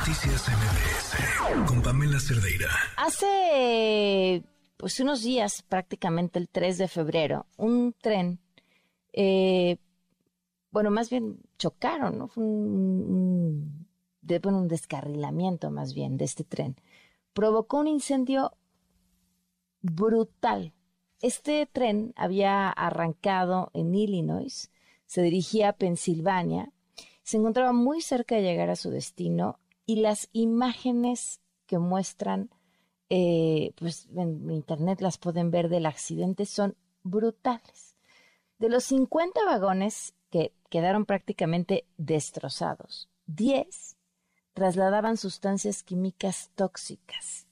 Noticias MBS con Pamela Cerdeira. Hace pues unos días, prácticamente el 3 de febrero, un tren, eh, bueno, más bien chocaron, ¿no? Fue un, un descarrilamiento más bien de este tren. Provocó un incendio brutal. Este tren había arrancado en Illinois, se dirigía a Pensilvania, se encontraba muy cerca de llegar a su destino y las imágenes que muestran, eh, pues en internet las pueden ver del accidente, son brutales. De los 50 vagones que quedaron prácticamente destrozados, 10 trasladaban sustancias químicas tóxicas.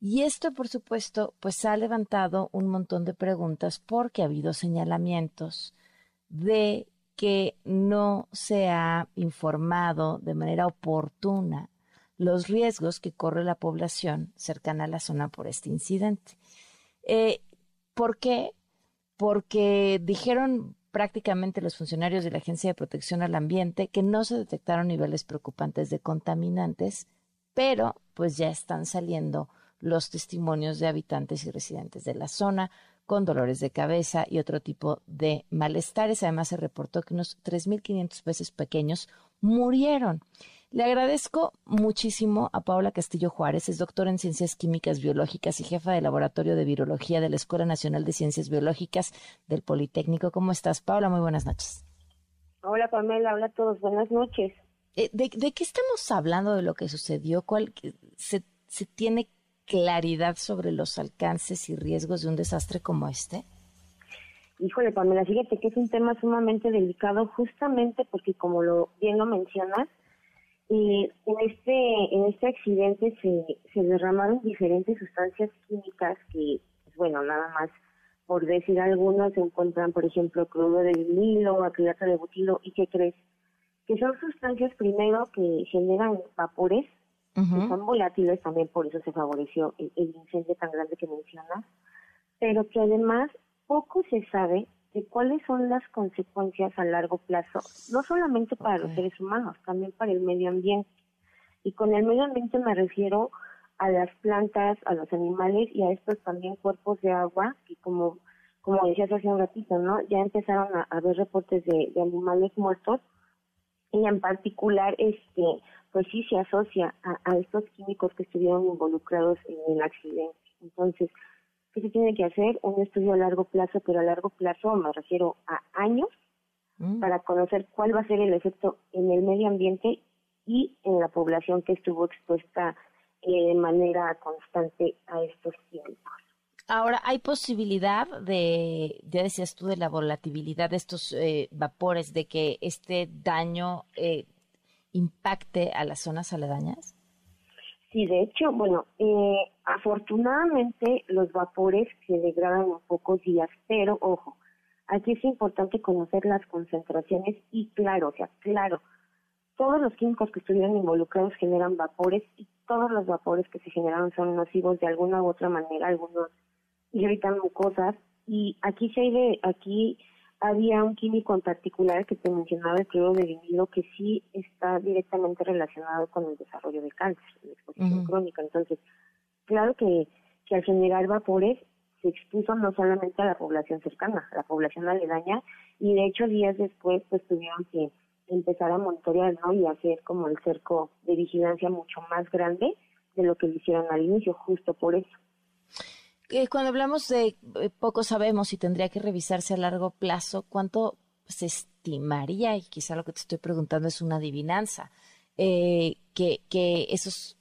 Y esto, por supuesto, pues ha levantado un montón de preguntas porque ha habido señalamientos de que no se ha informado de manera oportuna los riesgos que corre la población cercana a la zona por este incidente. Eh, ¿Por qué? Porque dijeron prácticamente los funcionarios de la Agencia de Protección al Ambiente que no se detectaron niveles preocupantes de contaminantes, pero pues ya están saliendo los testimonios de habitantes y residentes de la zona con dolores de cabeza y otro tipo de malestares. Además, se reportó que unos 3.500 peces pequeños murieron. Le agradezco muchísimo a Paula Castillo Juárez, es doctora en Ciencias Químicas Biológicas y jefa del Laboratorio de Virología de la Escuela Nacional de Ciencias Biológicas del Politécnico. ¿Cómo estás, Paula? Muy buenas noches. Hola, Pamela. Hola a todos. Buenas noches. Eh, ¿De, qué estamos hablando de lo que sucedió? ¿Cuál, se, ¿Se tiene claridad sobre los alcances y riesgos de un desastre como este? Híjole, Pamela, fíjate que es un tema sumamente delicado justamente porque como lo bien lo mencionas, eh, en este en este accidente se, se derramaron diferentes sustancias químicas que, pues, bueno, nada más por decir algunos, se encuentran, por ejemplo, crudo de vinilo, acrilato de butilo, ¿y qué crees? Que son sustancias primero que generan vapores son volátiles también, por eso se favoreció el, incendio tan grande que mencionas, pero que además poco se sabe de cuáles son las consecuencias a largo plazo, no solamente para los seres humanos, también para el medio ambiente. Y con el medio ambiente me refiero a las plantas, a los animales y a estos también cuerpos de agua que como como decías hace un ratito, ¿no? Ya empezaron a, a ver reportes de, de animales muertos y en particular este pues sí se asocia a, estos químicos que estuvieron involucrados en el accidente. Entonces, ¿qué se tiene que hacer? Un estudio a largo plazo, pero a largo plazo me refiero a años, mm. para conocer cuál va a ser el efecto en el medio ambiente y en la población que estuvo expuesta eh, de manera constante a estos químicos. Ahora, ¿hay posibilidad de, ya decías tú, de la volatilidad de estos eh, vapores, de que este daño eh, impacte a las zonas aledañas? Sí, de hecho, bueno, eh, afortunadamente los vapores se degradan en pocos días, pero ojo, aquí es importante conocer las concentraciones y claro, o sea, claro, todos los químicos que estuvieron involucrados generan vapores y todos los vapores que se generaron son nocivos de alguna u otra manera, algunos irritan mucosas. Y aquí se hay de, aquí había un químico en particular que te mencionaba, el cloro de vinilo, que sí está directamente relacionado con el desarrollo de cáncer, la exposición crónica. Entonces, claro que, que al generar vapores se expuso no solamente a la población cercana, a la población aledaña, y de hecho días después pues tuvieron que empezar a monitorear ¿no? y hacer como el cerco de vigilancia mucho más grande de lo que lo hicieron al inicio, justo por eso cuando hablamos de eh, poco sabemos y tendría que revisarse a largo plazo, ¿cuánto se estimaría? Y quizá lo que te estoy preguntando es una adivinanza, eh, que, que esos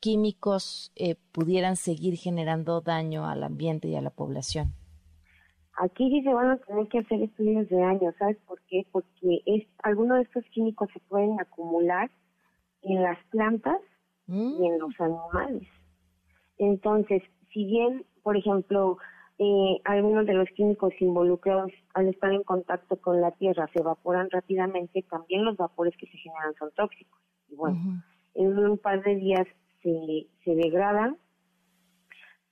químicos eh, pudieran seguir generando daño al ambiente y a la población. Aquí se van a tener que hacer estudios de años, ¿sabes por qué? Porque es, algunos de estos químicos se pueden acumular en las plantas y en mm. los animales. Entonces, si bien, por ejemplo, eh, algunos de los químicos involucrados al estar en contacto con la tierra se evaporan rápidamente, también los vapores que se generan son tóxicos. Y bueno, en un par de días se, se degradan,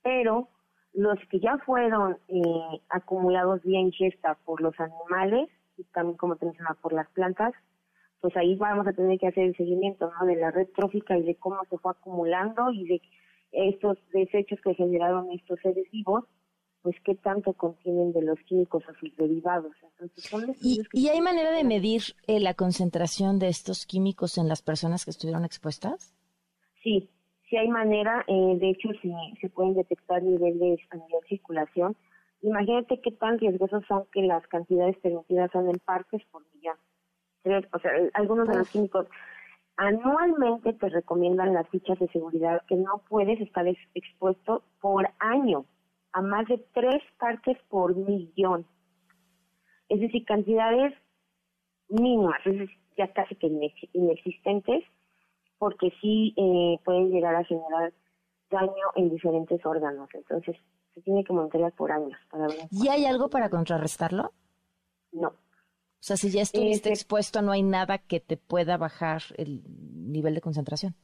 pero los que ya fueron eh, acumulados vía ingesta por los animales y también, como te mencionaba, por las plantas, pues ahí vamos a tener que hacer el seguimiento ¿no? de la red trófica y de cómo se fue acumulando y de estos desechos que generaron estos seres vivos, pues qué tanto contienen de los químicos a sus derivados. ¿Y, hay manera de medir eh, la concentración de estos químicos en las personas que estuvieron expuestas? Sí, sí hay manera. Eh, de hecho, sí, se pueden detectar niveles a nivel circulación. Imagínate qué tan riesgosos son que las cantidades permitidas son en partes por millón. O sea, algunos de los químicos anualmente te recomiendan las fichas de seguridad que no puedes estar expuesto por año a más de tres partes por millón. Es decir, cantidades mínimas, es ya casi que inexistentes, porque sí eh, pueden llegar a generar daño en diferentes órganos. Entonces, se tiene que monitorear por años. Para ver ¿Y hay algo para contrarrestarlo? O sea, si ya estuviste expuesto, no hay nada que te pueda bajar el nivel de concentración.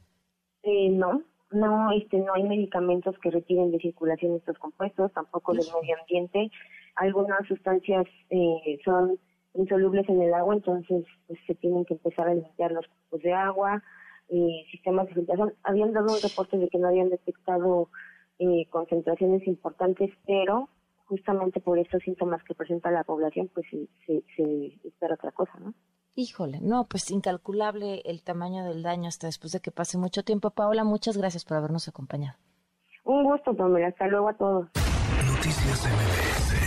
Eh, no, no, este, no hay medicamentos que retiren de circulación estos compuestos, tampoco del medio ambiente. Algunas sustancias eh, son insolubles en el agua, entonces pues, se tienen que empezar a limpiar los cupos de agua, eh, sistemas de filtración. Habían dado un reporte de que no habían detectado eh, concentraciones importantes, pero justamente por estos síntomas que presenta la población, pues se, se, espera otra cosa, ¿no? Híjole, no, pues incalculable el tamaño del daño hasta después de que pase mucho tiempo. Paola, muchas gracias por habernos acompañado. Un gusto, Pamela. Hasta luego a todos. Noticias MBS